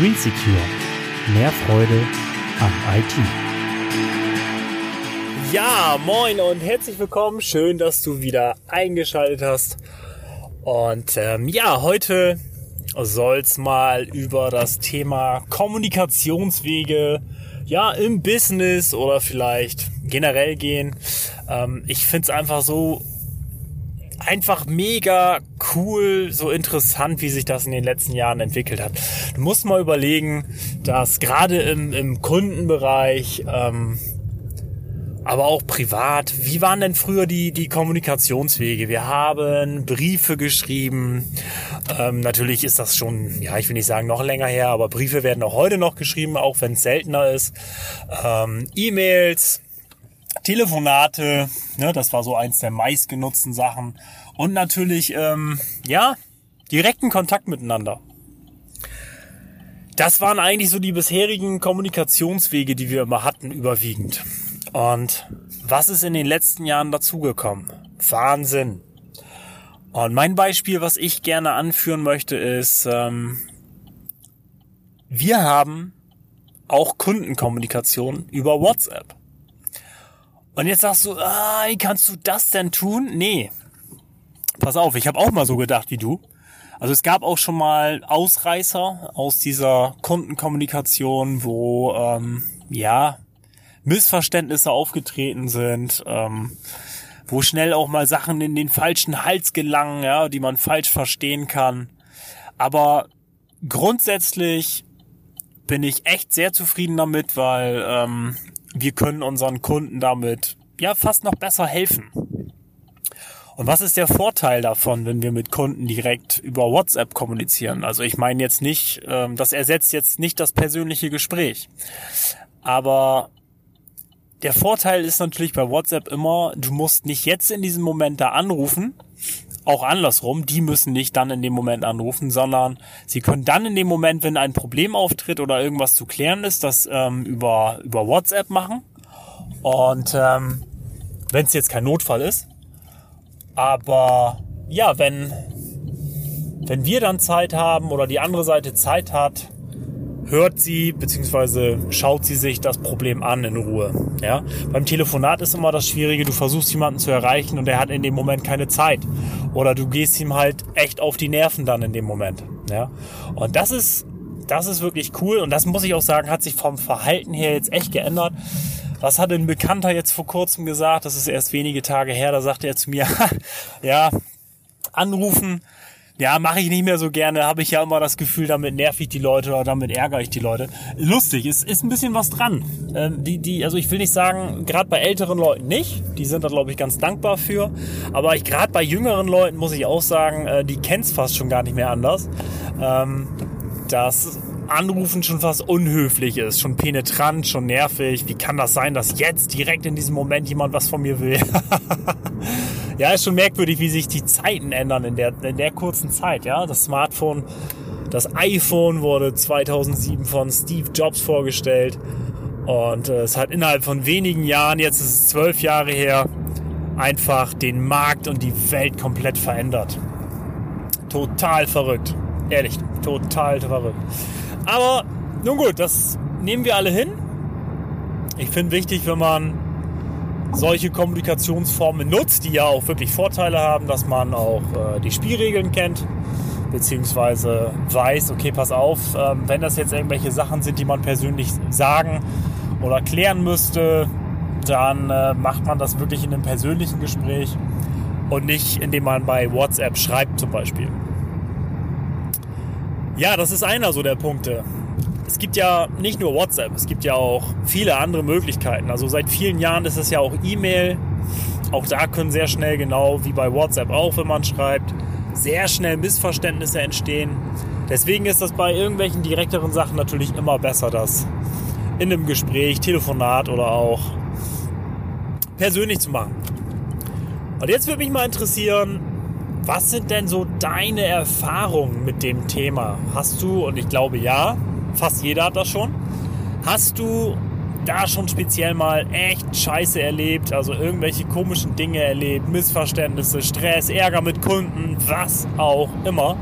Green Secure. Mehr Freude am IT. Ja, moin und herzlich willkommen. Schön, dass du wieder eingeschaltet hast. Und ähm, ja, heute soll's mal über das Thema Kommunikationswege ja im Business oder vielleicht generell gehen. Ähm, ich find's einfach so einfach mega cool, so interessant, wie sich das in den letzten Jahren entwickelt hat. Du musst mal überlegen, dass gerade im, im Kundenbereich, ähm, aber auch privat, wie waren denn früher die, die Kommunikationswege? Wir haben Briefe geschrieben. Ähm, natürlich ist das schon, ja, ich will nicht sagen noch länger her, aber Briefe werden auch heute noch geschrieben, auch wenn es seltener ist. Ähm, E-Mails, Telefonate, ne, das war so eins der meistgenutzten Sachen. Und natürlich, ähm, ja, direkten Kontakt miteinander. Das waren eigentlich so die bisherigen Kommunikationswege, die wir immer hatten, überwiegend. Und was ist in den letzten Jahren dazugekommen? Wahnsinn. Und mein Beispiel, was ich gerne anführen möchte, ist, ähm, wir haben auch Kundenkommunikation über WhatsApp. Und jetzt sagst du, ah, wie kannst du das denn tun? Nee. Pass auf, ich habe auch mal so gedacht wie du. Also es gab auch schon mal Ausreißer aus dieser Kundenkommunikation, wo ähm, ja Missverständnisse aufgetreten sind, ähm, wo schnell auch mal Sachen in den falschen Hals gelangen, ja, die man falsch verstehen kann. Aber grundsätzlich bin ich echt sehr zufrieden damit, weil ähm, wir können unseren Kunden damit ja fast noch besser helfen. Und was ist der Vorteil davon, wenn wir mit Kunden direkt über WhatsApp kommunizieren? Also ich meine jetzt nicht, ähm, das ersetzt jetzt nicht das persönliche Gespräch. Aber der Vorteil ist natürlich bei WhatsApp immer, du musst nicht jetzt in diesem Moment da anrufen, auch andersrum, die müssen nicht dann in dem Moment anrufen, sondern sie können dann in dem Moment, wenn ein Problem auftritt oder irgendwas zu klären ist, das ähm, über, über WhatsApp machen. Und ähm, wenn es jetzt kein Notfall ist. Aber ja, wenn, wenn wir dann Zeit haben oder die andere Seite Zeit hat, hört sie bzw. schaut sie sich das Problem an in Ruhe. Ja? Beim Telefonat ist immer das Schwierige, du versuchst jemanden zu erreichen und er hat in dem Moment keine Zeit. Oder du gehst ihm halt echt auf die Nerven dann in dem Moment. Ja? Und das ist, das ist wirklich cool und das muss ich auch sagen, hat sich vom Verhalten her jetzt echt geändert. Was hat ein Bekannter jetzt vor kurzem gesagt? Das ist erst wenige Tage her, da sagte er zu mir, ja, anrufen, ja, mache ich nicht mehr so gerne, habe ich ja immer das Gefühl, damit nerv ich die Leute oder damit ärgere ich die Leute. Lustig, ist, ist ein bisschen was dran. Ähm, die, die, also ich will nicht sagen, gerade bei älteren Leuten nicht, die sind da glaube ich ganz dankbar für, aber ich gerade bei jüngeren Leuten muss ich auch sagen, äh, die kennt's fast schon gar nicht mehr anders. Ähm, dass Anrufen schon fast unhöflich ist, schon penetrant, schon nervig. Wie kann das sein, dass jetzt direkt in diesem Moment jemand was von mir will? ja, ist schon merkwürdig, wie sich die Zeiten ändern in der, in der kurzen Zeit. Ja, das Smartphone, das iPhone wurde 2007 von Steve Jobs vorgestellt und äh, es hat innerhalb von wenigen Jahren, jetzt ist es zwölf Jahre her, einfach den Markt und die Welt komplett verändert. Total verrückt. Ehrlich, total verrückt. Aber nun gut, das nehmen wir alle hin. Ich finde wichtig, wenn man solche Kommunikationsformen nutzt, die ja auch wirklich Vorteile haben, dass man auch äh, die Spielregeln kennt, beziehungsweise weiß, okay, pass auf, äh, wenn das jetzt irgendwelche Sachen sind, die man persönlich sagen oder klären müsste, dann äh, macht man das wirklich in einem persönlichen Gespräch und nicht indem man bei WhatsApp schreibt zum Beispiel. Ja, das ist einer so der Punkte. Es gibt ja nicht nur WhatsApp, es gibt ja auch viele andere Möglichkeiten. Also seit vielen Jahren ist es ja auch E-Mail. Auch da können sehr schnell, genau wie bei WhatsApp auch, wenn man schreibt, sehr schnell Missverständnisse entstehen. Deswegen ist das bei irgendwelchen direkteren Sachen natürlich immer besser, das in einem Gespräch, Telefonat oder auch persönlich zu machen. Und jetzt würde mich mal interessieren, was sind denn so deine Erfahrungen mit dem Thema? Hast du, und ich glaube ja, fast jeder hat das schon, hast du da schon speziell mal echt Scheiße erlebt, also irgendwelche komischen Dinge erlebt, Missverständnisse, Stress, Ärger mit Kunden, was auch immer.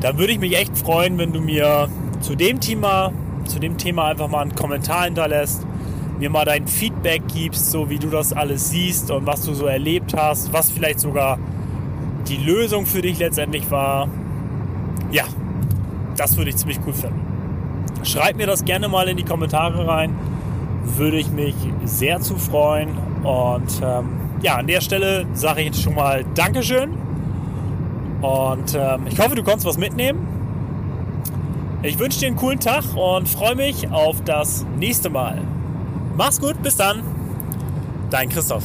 dann würde ich mich echt freuen, wenn du mir zu dem Thema, zu dem Thema einfach mal einen Kommentar hinterlässt, mir mal dein Feedback gibst, so wie du das alles siehst und was du so erlebt hast, was vielleicht sogar die Lösung für dich letztendlich war. Ja, das würde ich ziemlich cool finden. Schreib mir das gerne mal in die Kommentare rein. Würde ich mich sehr zu freuen. Und ähm, ja, an der Stelle sage ich jetzt schon mal Dankeschön. Und ähm, ich hoffe, du konntest was mitnehmen. Ich wünsche dir einen coolen Tag und freue mich auf das nächste Mal. Mach's gut, bis dann. Dein Christoph.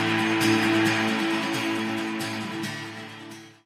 Thank you.